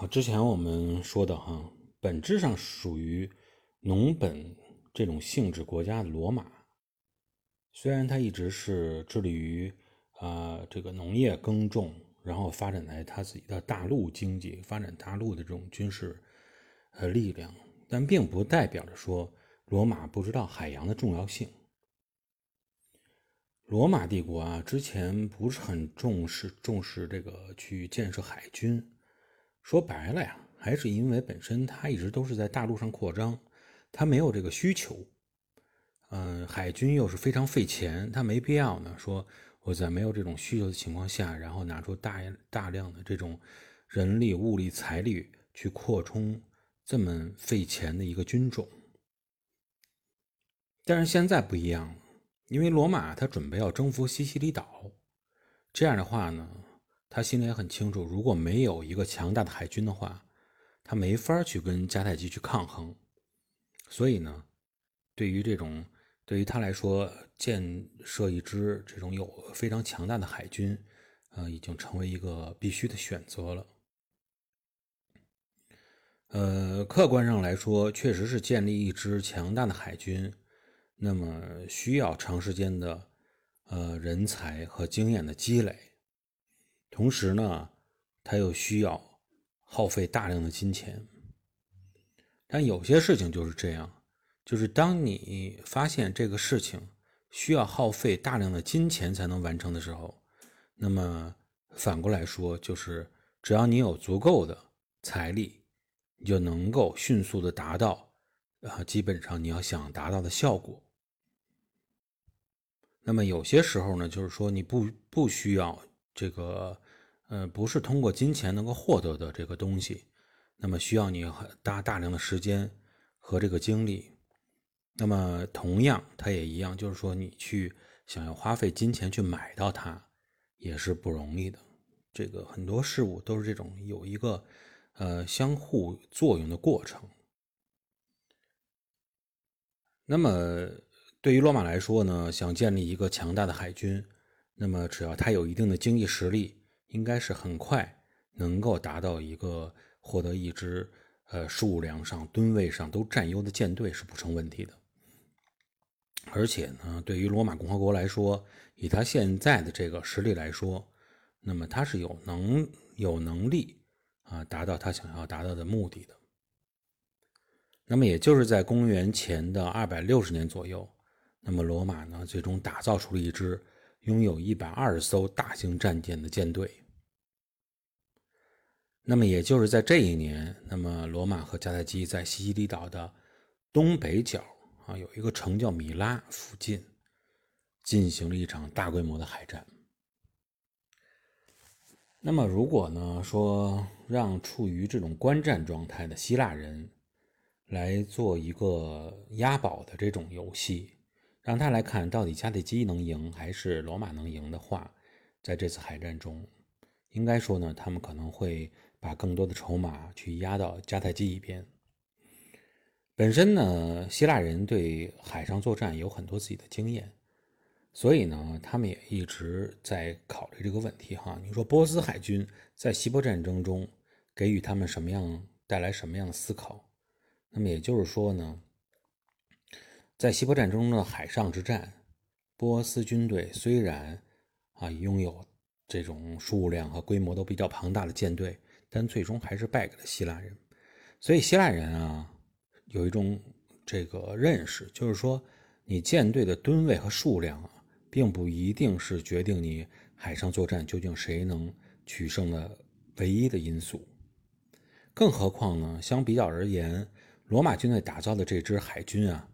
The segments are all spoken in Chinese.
好，之前我们说的哈，本质上属于农本这种性质国家的罗马，虽然它一直是致力于啊这个农业耕种，然后发展在它自己的大陆经济，发展大陆的这种军事呃力量，但并不代表着说罗马不知道海洋的重要性。罗马帝国啊，之前不是很重视重视这个去建设海军。说白了呀，还是因为本身它一直都是在大陆上扩张，它没有这个需求。嗯，海军又是非常费钱，它没必要呢。说我在没有这种需求的情况下，然后拿出大大量的这种人力、物力、财力去扩充这么费钱的一个军种。但是现在不一样了，因为罗马他准备要征服西西里岛，这样的话呢？他心里也很清楚，如果没有一个强大的海军的话，他没法去跟迦太基去抗衡。所以呢，对于这种对于他来说，建设一支这种有非常强大的海军，呃，已经成为一个必须的选择了。呃，客观上来说，确实是建立一支强大的海军，那么需要长时间的呃人才和经验的积累。同时呢，他又需要耗费大量的金钱。但有些事情就是这样，就是当你发现这个事情需要耗费大量的金钱才能完成的时候，那么反过来说，就是只要你有足够的财力，你就能够迅速的达到啊，基本上你要想达到的效果。那么有些时候呢，就是说你不不需要。这个，呃，不是通过金钱能够获得的这个东西，那么需要你很大大量的时间和这个精力。那么同样，它也一样，就是说你去想要花费金钱去买到它，也是不容易的。这个很多事物都是这种有一个呃相互作用的过程。那么对于罗马来说呢，想建立一个强大的海军。那么，只要他有一定的经济实力，应该是很快能够达到一个获得一支呃数量上、吨位上都占优的舰队是不成问题的。而且呢，对于罗马共和国来说，以他现在的这个实力来说，那么他是有能有能力啊达到他想要达到的目的的。那么，也就是在公元前的二百六十年左右，那么罗马呢最终打造出了一支。拥有一百二十艘大型战舰的舰队。那么，也就是在这一年，那么罗马和迦太基在西西里岛的东北角啊，有一个城叫米拉附近，进行了一场大规模的海战。那么，如果呢说让处于这种观战状态的希腊人来做一个押宝的这种游戏。让他来看到底迦太基能赢还是罗马能赢的话，在这次海战中，应该说呢，他们可能会把更多的筹码去压到迦太基一边。本身呢，希腊人对海上作战有很多自己的经验，所以呢，他们也一直在考虑这个问题。哈，你说波斯海军在希波战争中给予他们什么样带来什么样的思考？那么也就是说呢？在希波战争中的海上之战，波斯军队虽然啊拥有这种数量和规模都比较庞大的舰队，但最终还是败给了希腊人。所以希腊人啊有一种这个认识，就是说你舰队的吨位和数量啊，并不一定是决定你海上作战究竟谁能取胜的唯一的因素。更何况呢，相比较而言，罗马军队打造的这支海军啊。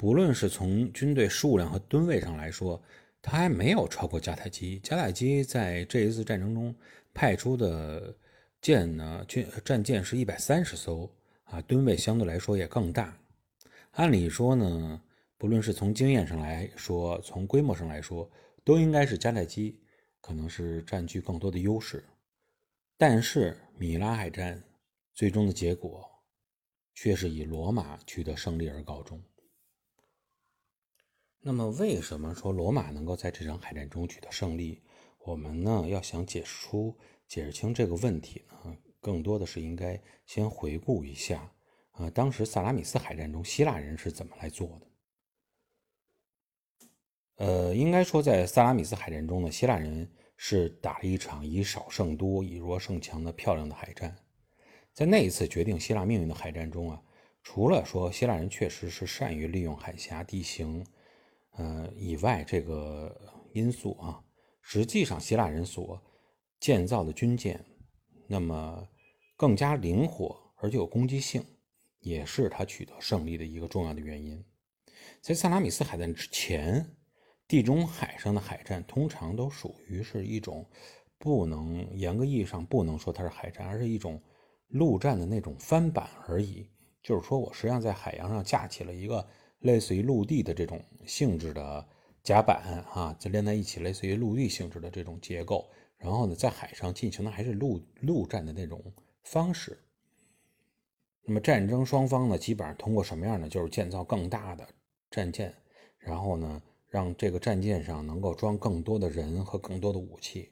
不论是从军队数量和吨位上来说，他还没有超过迦太基。迦太基在这一次战争中派出的舰呢，军战舰是一百三十艘啊，吨位相对来说也更大。按理说呢，不论是从经验上来说，从规模上来说，都应该是迦太基可能是占据更多的优势。但是米拉海战最终的结果却是以罗马取得胜利而告终。那么，为什么说罗马能够在这场海战中取得胜利？我们呢要想解释出、解释清这个问题呢，更多的是应该先回顾一下，啊，当时萨拉米斯海战中希腊人是怎么来做的。呃，应该说，在萨拉米斯海战中呢，希腊人是打了一场以少胜多、以弱胜强的漂亮的海战。在那一次决定希腊命运的海战中啊，除了说希腊人确实是善于利用海峡地形，呃以外，这个因素啊，实际上希腊人所建造的军舰，那么更加灵活而且有攻击性，也是他取得胜利的一个重要的原因。在萨拉米斯海战之前。地中海上的海战通常都属于是一种不能严格意义上不能说它是海战，而是一种陆战的那种翻版而已。就是说我实际上在海洋上架起了一个类似于陆地的这种性质的甲板啊，就连在一起，类似于陆地性质的这种结构。然后呢，在海上进行的还是陆陆战的那种方式。那么战争双方呢，基本上通过什么样呢？就是建造更大的战舰，然后呢。让这个战舰上能够装更多的人和更多的武器，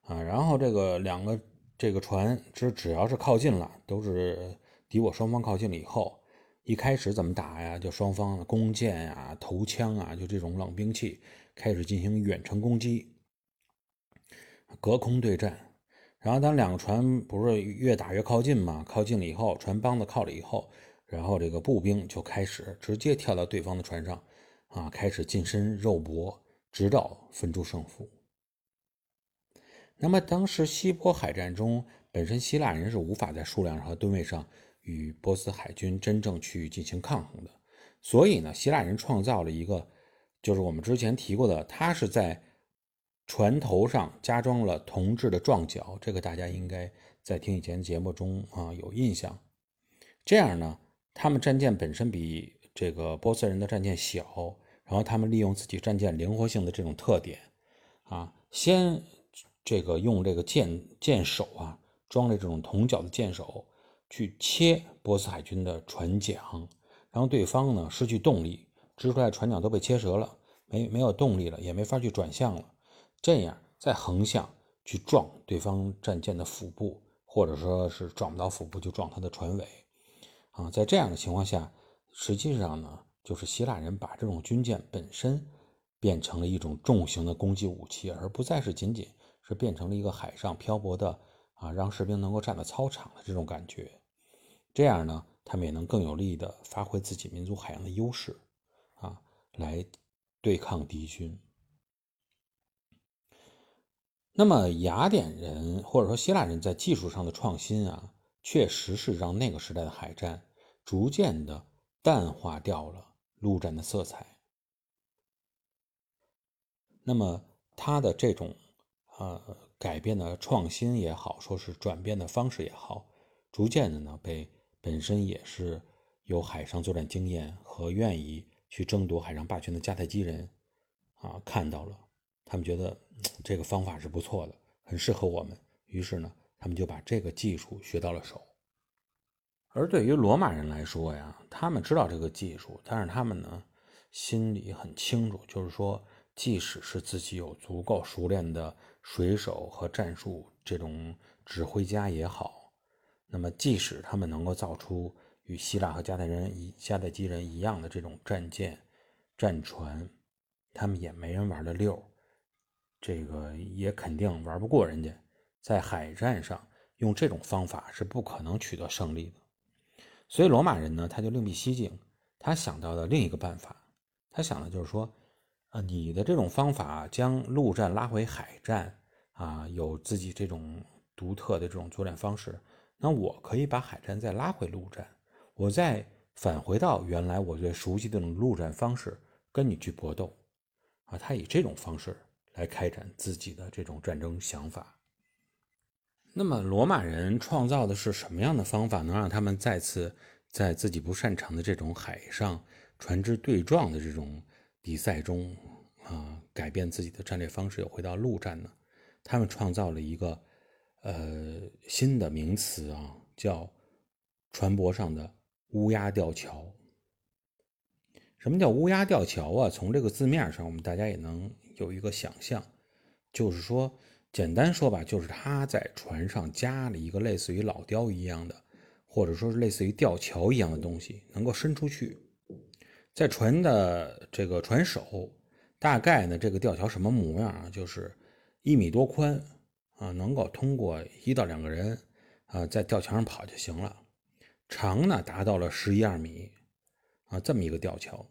啊，然后这个两个这个船只只要是靠近了，都是敌我双方靠近了以后，一开始怎么打呀？就双方弓箭啊、投枪啊，就这种冷兵器开始进行远程攻击，隔空对战。然后当两个船不是越打越靠近嘛？靠近了以后，船帮子靠了以后，然后这个步兵就开始直接跳到对方的船上。啊，开始近身肉搏，直到分出胜负。那么，当时希波海战中，本身希腊人是无法在数量上和吨位上与波斯海军真正去进行抗衡的，所以呢，希腊人创造了一个，就是我们之前提过的，他是在船头上加装了铜制的撞角，这个大家应该在听以前节目中啊有印象。这样呢，他们战舰本身比。这个波斯人的战舰小，然后他们利用自己战舰灵活性的这种特点，啊，先这个用这个舰舰首啊装了这种铜角的舰首去切波斯海军的船桨，然后对方呢失去动力，支出来船桨都被切折了，没没有动力了，也没法去转向了，这样再横向去撞对方战舰的腹部，或者说是撞不到腹部就撞它的船尾，啊，在这样的情况下。实际上呢，就是希腊人把这种军舰本身变成了一种重型的攻击武器，而不再是仅仅是变成了一个海上漂泊的啊，让士兵能够站在操场的这种感觉。这样呢，他们也能更有力的发挥自己民族海洋的优势啊，来对抗敌军。那么雅典人或者说希腊人在技术上的创新啊，确实是让那个时代的海战逐渐的。淡化掉了陆战的色彩。那么，他的这种呃改变的创新也好，说是转变的方式也好，逐渐的呢被本身也是有海上作战经验和愿意去争夺海上霸权的迦太基人啊看到了，他们觉得这个方法是不错的，很适合我们，于是呢，他们就把这个技术学到了手。而对于罗马人来说呀，他们知道这个技术，但是他们呢，心里很清楚，就是说，即使是自己有足够熟练的水手和战术这种指挥家也好，那么即使他们能够造出与希腊和迦太人一迦太基人一样的这种战舰、战船，他们也没人玩的溜，这个也肯定玩不过人家，在海战上用这种方法是不可能取得胜利的。所以罗马人呢，他就另辟蹊径，他想到的另一个办法，他想的就是说，啊，你的这种方法将陆战拉回海战，啊，有自己这种独特的这种作战方式，那我可以把海战再拉回陆战，我再返回到原来我最熟悉的这种陆战方式，跟你去搏斗，啊，他以这种方式来开展自己的这种战争想法。那么，罗马人创造的是什么样的方法，能让他们再次在自己不擅长的这种海上船只对撞的这种比赛中，啊，改变自己的战略方式，又回到陆战呢？他们创造了一个呃新的名词啊，叫船舶上的乌鸦吊桥。什么叫乌鸦吊桥啊？从这个字面上，我们大家也能有一个想象，就是说。简单说吧，就是他在船上加了一个类似于老雕一样的，或者说是类似于吊桥一样的东西，能够伸出去。在船的这个船首，大概呢，这个吊桥什么模样啊？就是一米多宽啊，能够通过一到两个人啊，在吊桥上跑就行了。长呢，达到了十一二米啊，这么一个吊桥。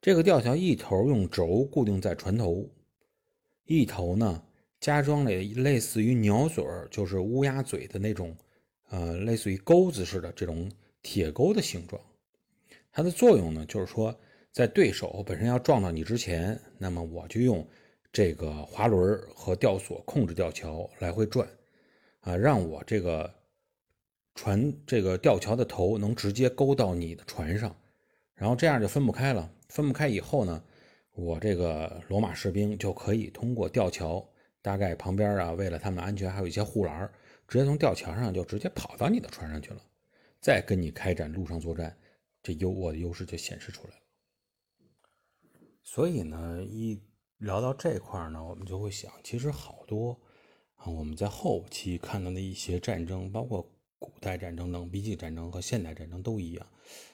这个吊桥一头用轴固定在船头，一头呢。加装了类似于鸟嘴，就是乌鸦嘴的那种，呃，类似于钩子似的这种铁钩的形状。它的作用呢，就是说，在对手本身要撞到你之前，那么我就用这个滑轮和吊索控制吊桥来回转，啊，让我这个船这个吊桥的头能直接勾到你的船上，然后这样就分不开了。分不开以后呢，我这个罗马士兵就可以通过吊桥。大概旁边啊，为了他们安全，还有一些护栏，直接从吊桥上就直接跑到你的船上去了，再跟你开展陆上作战，这优我的优势就显示出来了。所以呢，一聊到这块呢，我们就会想，其实好多啊，我们在后期看到的一些战争，包括古代战争等，比起战争和现代战争都一样，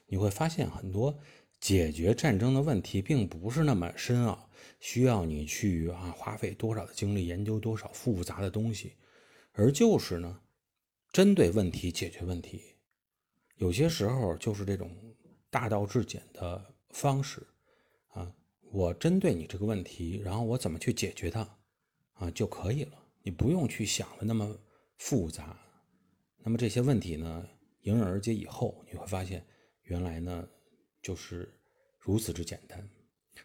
你会发现很多。解决战争的问题并不是那么深奥，需要你去啊花费多少的精力研究多少复杂的东西，而就是呢，针对问题解决问题，有些时候就是这种大道至简的方式啊，我针对你这个问题，然后我怎么去解决它啊就可以了，你不用去想的那么复杂。那么这些问题呢，迎刃而解以后，你会发现原来呢。就是如此之简单。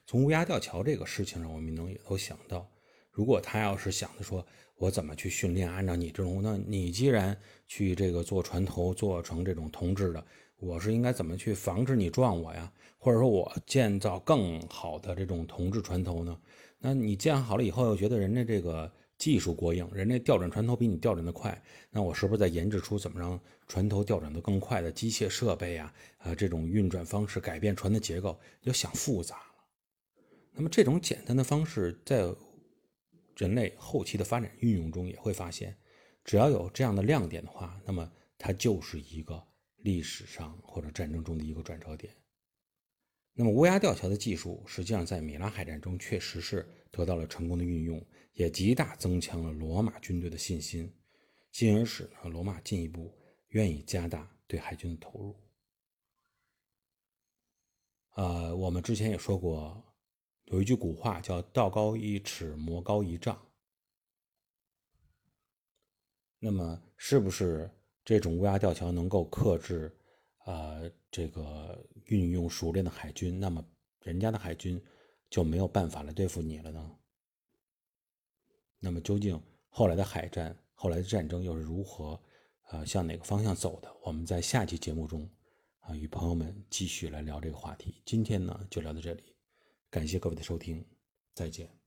从乌鸦吊桥这个事情上，我们能也都想到，如果他要是想着说，我怎么去训练，按照你这种，那你既然去这个做船头做成这种铜制的，我是应该怎么去防止你撞我呀？或者说我建造更好的这种铜制船头呢？那你建好了以后，又觉得人家这个。技术过硬，人家调转船头比你调转的快，那我是不是在研制出怎么让船头调转的更快的机械设备啊？啊，这种运转方式改变船的结构，就想复杂了。那么这种简单的方式，在人类后期的发展运用中也会发现，只要有这样的亮点的话，那么它就是一个历史上或者战争中的一个转折点。那么乌鸦吊桥的技术，实际上在米拉海战中确实是得到了成功的运用，也极大增强了罗马军队的信心，进而使呢罗马进一步愿意加大对海军的投入。呃，我们之前也说过，有一句古话叫“道高一尺，魔高一丈”。那么，是不是这种乌鸦吊桥能够克制？呃，这个运用熟练的海军，那么人家的海军就没有办法来对付你了呢？那么究竟后来的海战、后来的战争又是如何呃向哪个方向走的？我们在下期节目中啊与朋友们继续来聊这个话题。今天呢就聊到这里，感谢各位的收听，再见。